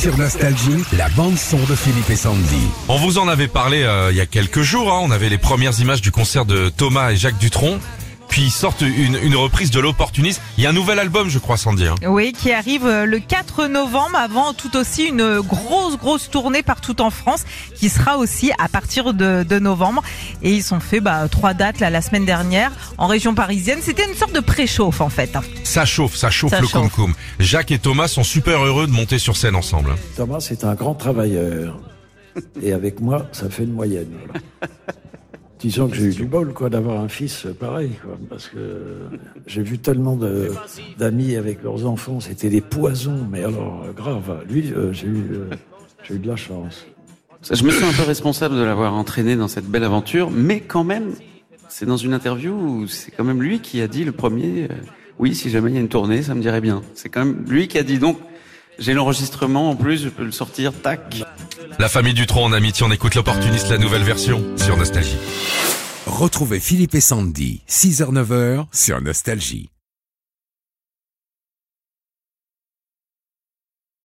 Sur Nostalgie, la bande-son de Philippe et Sandy. On vous en avait parlé euh, il y a quelques jours, hein. on avait les premières images du concert de Thomas et Jacques Dutronc. Puis ils sortent une, une reprise de l'opportuniste. Il y a un nouvel album, je crois, Sandy. hein. Oui, qui arrive euh, le 4 novembre, avant tout aussi une grosse, grosse tournée partout en France, qui sera aussi à partir de, de novembre. Et ils ont fait bah, trois dates là, la semaine dernière en région parisienne. C'était une sorte de préchauffe en fait. Ça chauffe, ça chauffe Ça le chauffe. Jacques et Thomas sont super heureux de monter sur scène ensemble. hein. Thomas, c'est un grand travailleur. Et avec moi, ça fait une moyenne. voilà. Disons que j'ai eu du bol, quoi, d'avoir un fils pareil, quoi, parce que j'ai vu tellement de- d'amis avec leurs enfants, c'était des poisons, mais alors euh, grave. Lui, euh, j'ai eu, euh, j'ai eu de la chance. Ça, Je me sens un peu responsable de l'avoir entraîné dans cette belle aventure, mais quand même, c'est dans une interview où c'est quand même lui qui a dit le premier. euh, oui, si jamais il y a une tournée, ça me dirait bien. C'est quand même lui qui a dit. Donc, j'ai l'enregistrement en plus, je peux le sortir. Tac. La famille Dutronc en amitié, on écoute l'opportuniste, la nouvelle version sur Nostalgie. Retrouvez Philippe et Sandy, 6h-9h sur Nostalgie.